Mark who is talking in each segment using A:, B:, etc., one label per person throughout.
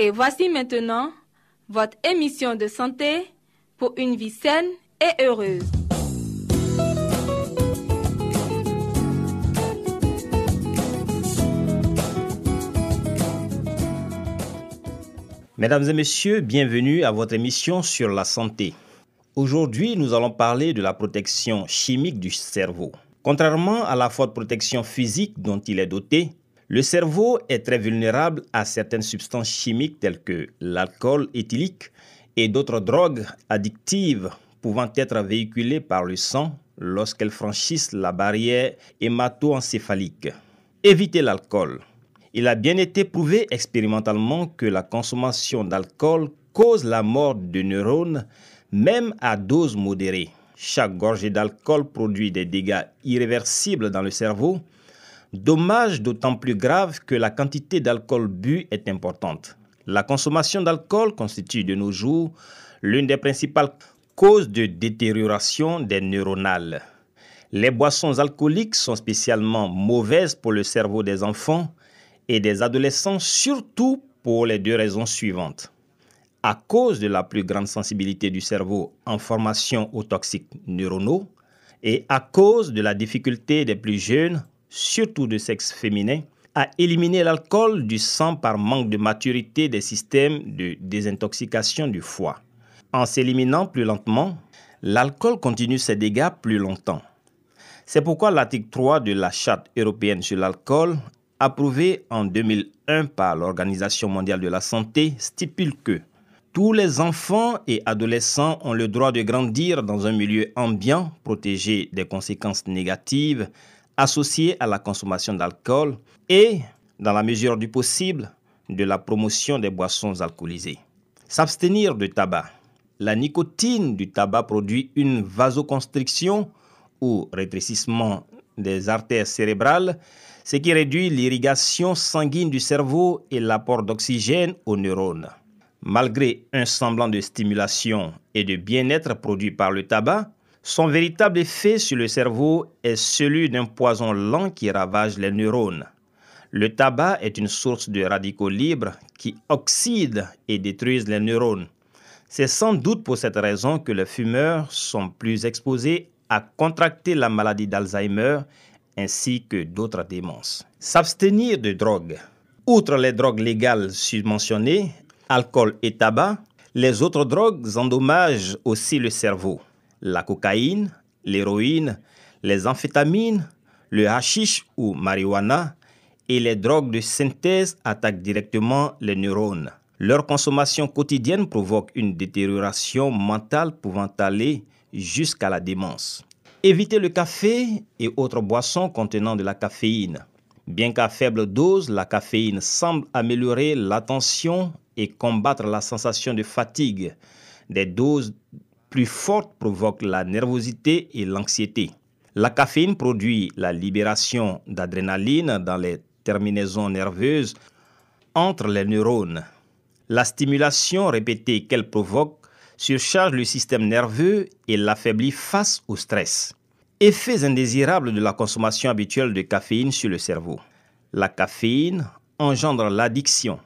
A: Et voici maintenant votre émission de santé pour une vie saine et heureuse.
B: Mesdames et messieurs, bienvenue à votre émission sur la santé. Aujourd'hui, nous allons parler de la protection chimique du cerveau. Contrairement à la forte protection physique dont il est doté, le cerveau est très vulnérable à certaines substances chimiques telles que l'alcool éthylique et d'autres drogues addictives pouvant être véhiculées par le sang lorsqu'elles franchissent la barrière hémato-encéphalique. Évitez l'alcool. Il a bien été prouvé expérimentalement que la consommation d'alcool cause la mort de neurones, même à dose modérée. Chaque gorgée d'alcool produit des dégâts irréversibles dans le cerveau, dommage d'autant plus grave que la quantité d'alcool bu est importante. La consommation d'alcool constitue de nos jours l'une des principales causes de détérioration des neuronales. Les boissons alcooliques sont spécialement mauvaises pour le cerveau des enfants et des adolescents, surtout pour les deux raisons suivantes. À cause de la plus grande sensibilité du cerveau en formation aux toxiques neuronaux et à cause de la difficulté des plus jeunes, surtout de sexe féminin, à éliminer l'alcool du sang par manque de maturité des systèmes de désintoxication du foie. En s'éliminant plus lentement, l'alcool continue ses dégâts plus longtemps. C'est pourquoi l'article 3 de la Charte européenne sur l'alcool, approuvé en 2001 par l'Organisation mondiale de la santé, stipule que tous les enfants et adolescents ont le droit de grandir dans un milieu ambiant protégé des conséquences négatives associées à la consommation d'alcool et, dans la mesure du possible, de la promotion des boissons alcoolisées. S'abstenir de tabac. La nicotine du tabac produit une vasoconstriction ou rétrécissement des artères cérébrales, ce qui réduit l'irrigation sanguine du cerveau et l'apport d'oxygène aux neurones. Malgré un semblant de stimulation et de bien-être produit par le tabac, son véritable effet sur le cerveau est celui d'un poison lent qui ravage les neurones. Le tabac est une source de radicaux libres qui oxydent et détruisent les neurones. C'est sans doute pour cette raison que les fumeurs sont plus exposés à contracter la maladie d'Alzheimer ainsi que d'autres démences. S'abstenir de drogue. Outre les drogues légales subventionnées, alcool et tabac, les autres drogues endommagent aussi le cerveau. La cocaïne, l'héroïne, les amphétamines, le hashish ou marijuana et les drogues de synthèse attaquent directement les neurones. Leur consommation quotidienne provoque une détérioration mentale pouvant aller jusqu'à la démence. Évitez le café et autres boissons contenant de la caféine. Bien qu'à faible dose, la caféine semble améliorer l'attention et combattre la sensation de fatigue. Des doses plus fortes provoquent la nervosité et l'anxiété. La caféine produit la libération d'adrénaline dans les terminaisons nerveuses entre les neurones. La stimulation répétée qu'elle provoque surcharge le système nerveux et l'affaiblit face au stress. Effets indésirables de la consommation habituelle de caféine sur le cerveau. La caféine engendre l'addiction.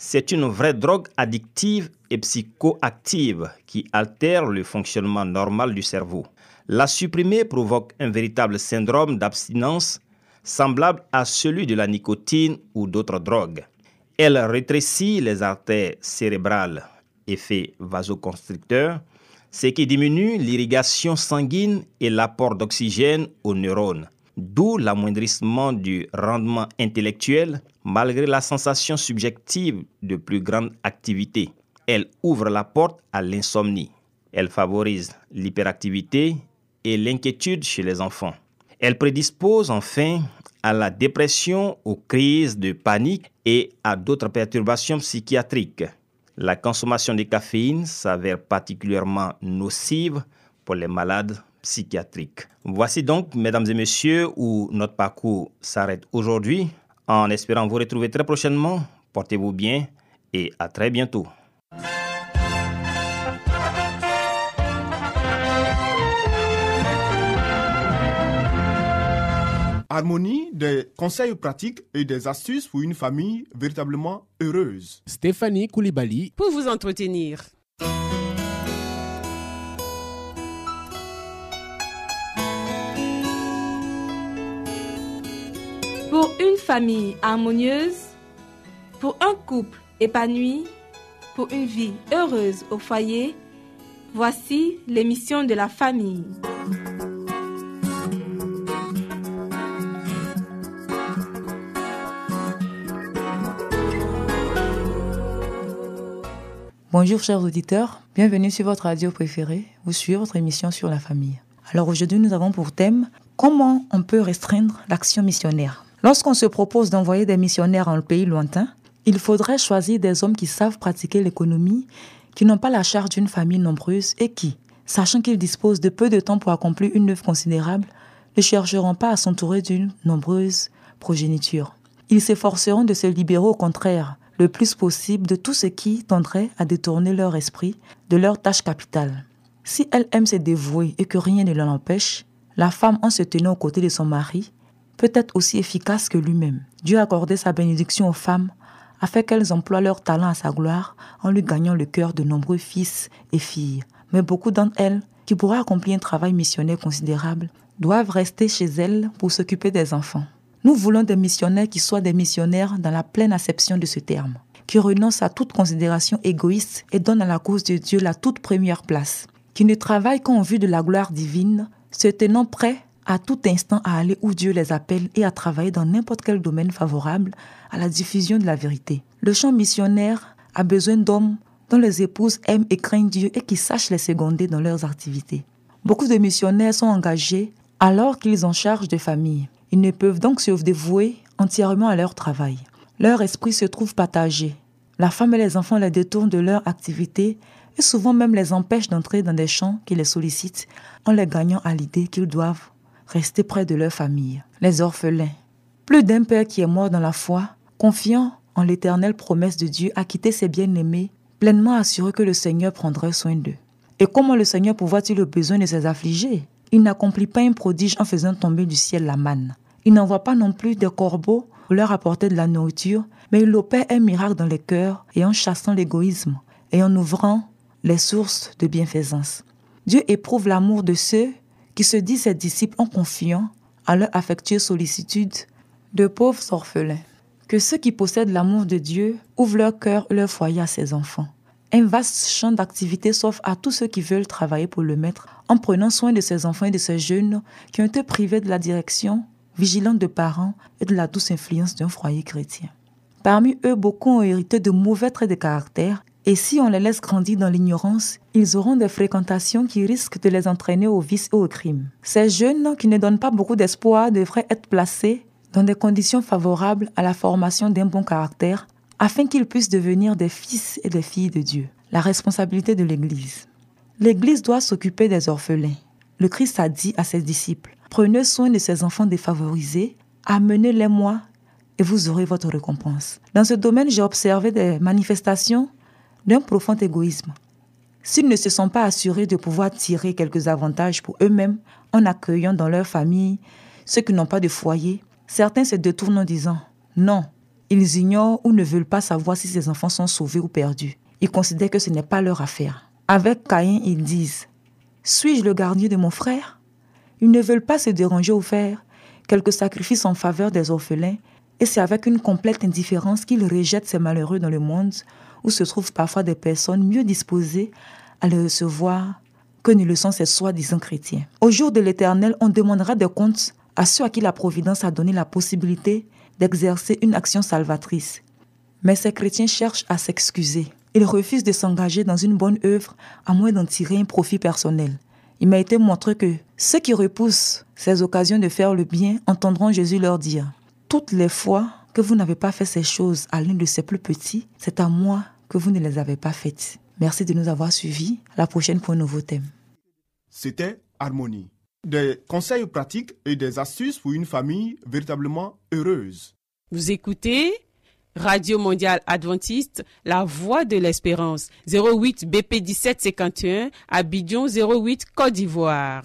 B: C'est une vraie drogue addictive et psychoactive qui altère le fonctionnement normal du cerveau. La supprimer provoque un véritable syndrome d'abstinence semblable à celui de la nicotine ou d'autres drogues. Elle rétrécit les artères cérébrales, effet vasoconstricteur, ce qui diminue l'irrigation sanguine et l'apport d'oxygène aux neurones, d'où l'amoindrissement du rendement intellectuel malgré la sensation subjective de plus grande activité. Elle ouvre la porte à l'insomnie. Elle favorise l'hyperactivité et l'inquiétude chez les enfants. Elle prédispose enfin à la dépression, aux crises de panique et à d'autres perturbations psychiatriques. La consommation de caféine s'avère particulièrement nocive pour les malades psychiatriques. Voici donc, mesdames et messieurs, où notre parcours s'arrête aujourd'hui. En espérant vous retrouver très prochainement, portez-vous bien et à très bientôt.
C: Harmonie, des conseils pratiques et des astuces pour une famille véritablement heureuse.
D: Stéphanie Koulibaly.
E: Pour vous entretenir.
A: Une famille harmonieuse, pour un couple épanoui, pour une vie heureuse au foyer, voici l'émission de la famille.
F: Bonjour chers auditeurs, bienvenue sur votre radio préférée ou sur votre émission sur la famille. Alors aujourd'hui nous avons pour thème comment on peut restreindre l'action missionnaire. Lorsqu'on se propose d'envoyer des missionnaires en pays lointain, il faudrait choisir des hommes qui savent pratiquer l'économie, qui n'ont pas la charge d'une famille nombreuse et qui, sachant qu'ils disposent de peu de temps pour accomplir une œuvre considérable, ne chercheront pas à s'entourer d'une nombreuse progéniture. Ils s'efforceront de se libérer au contraire le plus possible de tout ce qui tendrait à détourner leur esprit de leur tâche capitale. Si elle aime se dévouer et que rien ne l'en empêche, la femme, en se tenant aux côtés de son mari, peut être aussi efficace que lui-même. Dieu a accordé sa bénédiction aux femmes afin qu'elles emploient leur talent à sa gloire en lui gagnant le cœur de nombreux fils et filles. Mais beaucoup d'entre elles, qui pourraient accomplir un travail missionnaire considérable, doivent rester chez elles pour s'occuper des enfants. Nous voulons des missionnaires qui soient des missionnaires dans la pleine acception de ce terme, qui renoncent à toute considération égoïste et donnent à la cause de Dieu la toute première place, qui ne travaillent qu'en vue de la gloire divine, se tenant prêts à tout instant à aller où Dieu les appelle et à travailler dans n'importe quel domaine favorable à la diffusion de la vérité. Le champ missionnaire a besoin d'hommes dont les épouses aiment et craignent Dieu et qui sachent les seconder dans leurs activités. Beaucoup de missionnaires sont engagés alors qu'ils ont charge de famille. Ils ne peuvent donc se dévouer entièrement à leur travail. Leur esprit se trouve partagé. La femme et les enfants les détournent de leur activité et souvent même les empêchent d'entrer dans des champs qui les sollicitent en les gagnant à l'idée qu'ils doivent rester près de leur famille. Les orphelins. Plus d'un père qui est mort dans la foi, confiant en l'éternelle promesse de Dieu à quitter ses bien-aimés, pleinement assuré que le Seigneur prendrait soin d'eux. Et comment le Seigneur pourvoit-il le besoin de ses affligés? Il n'accomplit pas un prodige en faisant tomber du ciel la manne. Il n'envoie pas non plus des corbeaux pour leur apporter de la nourriture, mais il opère un miracle dans les cœurs et en chassant l'égoïsme et en ouvrant les sources de bienfaisance. Dieu éprouve l'amour de ceux qui se disent ses disciples en confiant à leur affectueuse sollicitude de pauvres orphelins. Que ceux qui possèdent l'amour de Dieu ouvrent leur cœur leur foyer à ses enfants. Un vaste champ d'activité s'offre à tous ceux qui veulent travailler pour le maître en prenant soin de ces enfants et de ces jeunes qui ont été privés de la direction vigilante de parents et de la douce influence d'un foyer chrétien. Parmi eux, beaucoup ont hérité de mauvais traits de caractère et si on les laisse grandir dans l'ignorance, ils auront des fréquentations qui risquent de les entraîner au vice et au crime. Ces jeunes qui ne donnent pas beaucoup d'espoir devraient être placés dans des conditions favorables à la formation d'un bon caractère afin qu'ils puissent devenir des fils et des filles de Dieu. La responsabilité de l'Église. L'Église doit s'occuper des orphelins. Le Christ a dit à ses disciples, prenez soin de ces enfants défavorisés, amenez-les moi et vous aurez votre récompense. Dans ce domaine, j'ai observé des manifestations d'un profond égoïsme. S'ils ne se sont pas assurés de pouvoir tirer quelques avantages pour eux-mêmes en accueillant dans leur famille ceux qui n'ont pas de foyer, certains se détournent en disant non, ils ignorent ou ne veulent pas savoir si ces enfants sont sauvés ou perdus. Ils considèrent que ce n'est pas leur affaire. Avec Caïn, ils disent Suis-je le gardien de mon frère? Ils ne veulent pas se déranger ou faire quelques sacrifices en faveur des orphelins, et c'est avec une complète indifférence qu'ils rejettent ces malheureux dans le monde où se trouvent parfois des personnes mieux disposées à les recevoir que ne le sont ces soi-disant chrétiens. Au jour de l'éternel, on demandera des comptes à ceux à qui la Providence a donné la possibilité d'exercer une action salvatrice. Mais ces chrétiens cherchent à s'excuser. Ils refusent de s'engager dans une bonne œuvre à moins d'en tirer un profit personnel. Il m'a été montré que ceux qui repoussent ces occasions de faire le bien entendront Jésus leur dire, Toutes les fois que vous n'avez pas fait ces choses à l'un de ces plus petits, c'est à moi que vous ne les avez pas faites. Merci de nous avoir suivis. À la prochaine pour un nouveau thème.
C: C'était Harmonie. Des conseils pratiques et des astuces pour une famille véritablement heureuse.
E: Vous écoutez Radio Mondiale Adventiste, La Voix de l'Espérance, 08 BP 1751, Abidjan 08 Côte d'Ivoire.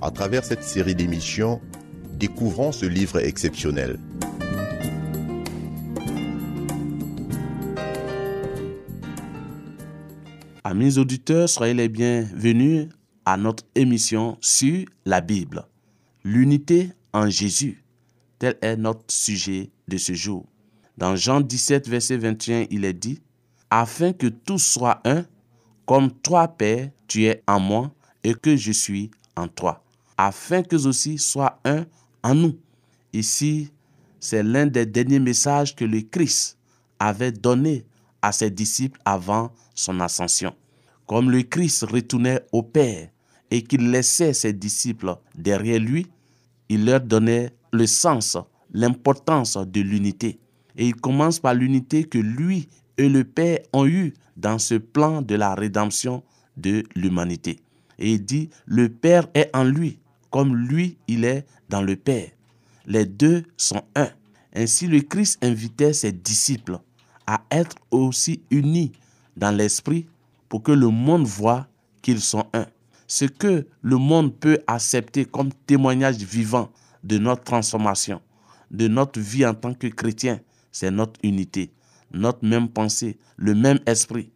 G: À travers cette série d'émissions, découvrons ce livre exceptionnel.
H: Amis auditeurs, soyez les bienvenus à notre émission sur la Bible. L'unité en Jésus, tel est notre sujet de ce jour. Dans Jean 17, verset 21, il est dit, Afin que tout soit un, comme toi, Père, tu es en moi et que je suis en toi, afin que aussi soient un en nous. Ici, c'est l'un des derniers messages que le Christ avait donné à ses disciples avant son ascension. Comme le Christ retournait au Père et qu'il laissait ses disciples derrière lui, il leur donnait le sens, l'importance de l'unité. Et il commence par l'unité que lui et le Père ont eue dans ce plan de la rédemption de l'humanité. Et il dit, le Père est en lui, comme lui, il est dans le Père. Les deux sont un. Ainsi, le Christ invitait ses disciples à être aussi unis dans l'esprit pour que le monde voit qu'ils sont un. Ce que le monde peut accepter comme témoignage vivant de notre transformation, de notre vie en tant que chrétien, c'est notre unité, notre même pensée, le même esprit.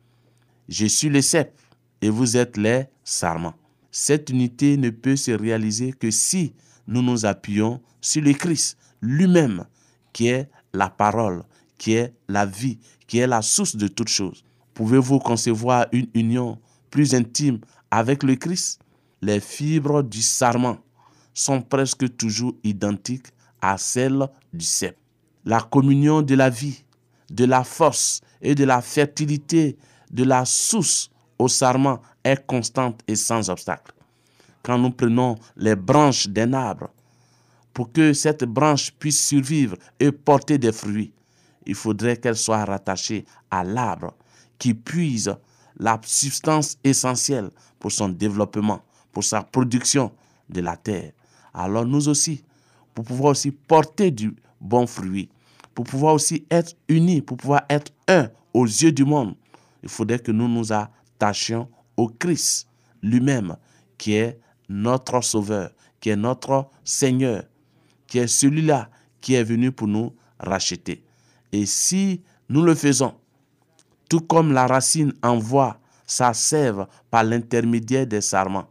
H: Je suis le cep et vous êtes les sarments. Cette unité ne peut se réaliser que si nous nous appuyons sur le Christ lui-même, qui est la parole, qui est la vie, qui est la source de toutes choses. Pouvez-vous concevoir une union plus intime avec le Christ? Les fibres du sarment sont presque toujours identiques à celles du cep. La communion de la vie, de la force et de la fertilité de la source au sarment est constante et sans obstacle. Quand nous prenons les branches d'un arbre, pour que cette branche puisse survivre et porter des fruits, il faudrait qu'elle soit rattachée à l'arbre qui puise la substance essentielle pour son développement, pour sa production de la terre. Alors nous aussi, pour pouvoir aussi porter du bon fruit, pour pouvoir aussi être unis, pour pouvoir être un aux yeux du monde, il faudrait que nous nous attachions au Christ lui-même, qui est notre Sauveur, qui est notre Seigneur, qui est celui-là qui est venu pour nous racheter. Et si nous le faisons, tout comme la racine envoie sa sève par l'intermédiaire des sarments,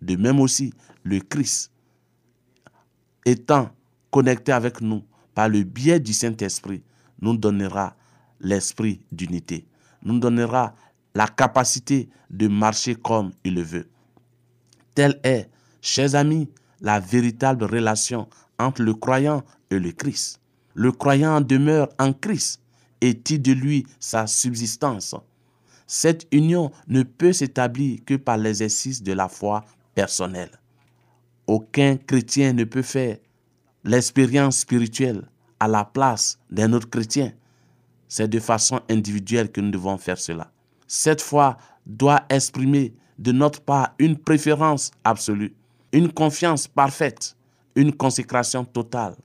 H: de même aussi le Christ, étant connecté avec nous par le biais du Saint-Esprit, nous donnera l'esprit d'unité, nous donnera la capacité de marcher comme il le veut. Telle est, chers amis, la véritable relation entre le croyant et le Christ. Le croyant demeure en Christ et tire de lui sa subsistance. Cette union ne peut s'établir que par l'exercice de la foi personnelle. Aucun chrétien ne peut faire l'expérience spirituelle à la place d'un autre chrétien. C'est de façon individuelle que nous devons faire cela. Cette foi doit exprimer de notre part une préférence absolue, une confiance parfaite, une consécration totale.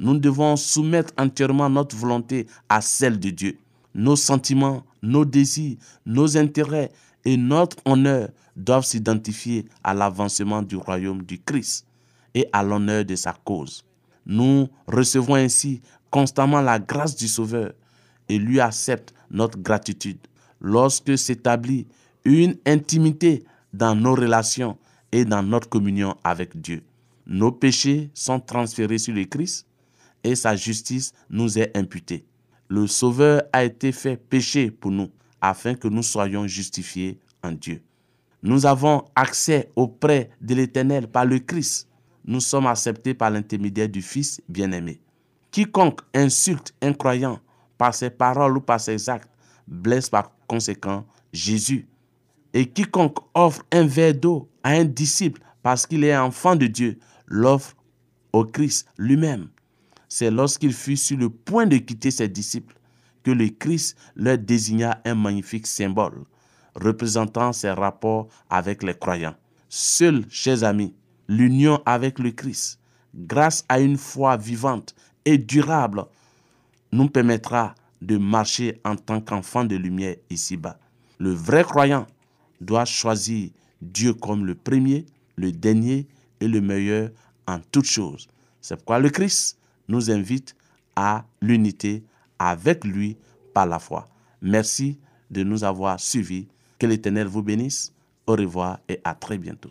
H: nous devons soumettre entièrement notre volonté à celle de Dieu. Nos sentiments, nos désirs, nos intérêts et notre honneur doivent s'identifier à l'avancement du royaume du Christ et à l'honneur de sa cause. Nous recevons ainsi constamment la grâce du Sauveur et lui accepte notre gratitude. Lorsque s'établit une intimité dans nos relations et dans notre communion avec Dieu, nos péchés sont transférés sur le Christ et sa justice nous est imputée. Le Sauveur a été fait péché pour nous afin que nous soyons justifiés en Dieu. Nous avons accès auprès de l'Éternel par le Christ. Nous sommes acceptés par l'intermédiaire du Fils bien-aimé. Quiconque insulte un croyant par ses paroles ou par ses actes blesse par conséquent Jésus. Et quiconque offre un verre d'eau à un disciple parce qu'il est enfant de Dieu l'offre au Christ lui-même. C'est lorsqu'il fut sur le point de quitter ses disciples que le Christ leur désigna un magnifique symbole représentant ses rapports avec les croyants. Seul, chers amis, l'union avec le Christ, grâce à une foi vivante et durable, nous permettra de marcher en tant qu'enfant de lumière ici-bas. Le vrai croyant doit choisir Dieu comme le premier, le dernier et le meilleur en toutes choses. C'est pourquoi le Christ nous invite à l'unité avec lui par la foi. Merci de nous avoir suivis. Que l'Éternel vous bénisse. Au revoir et à très bientôt.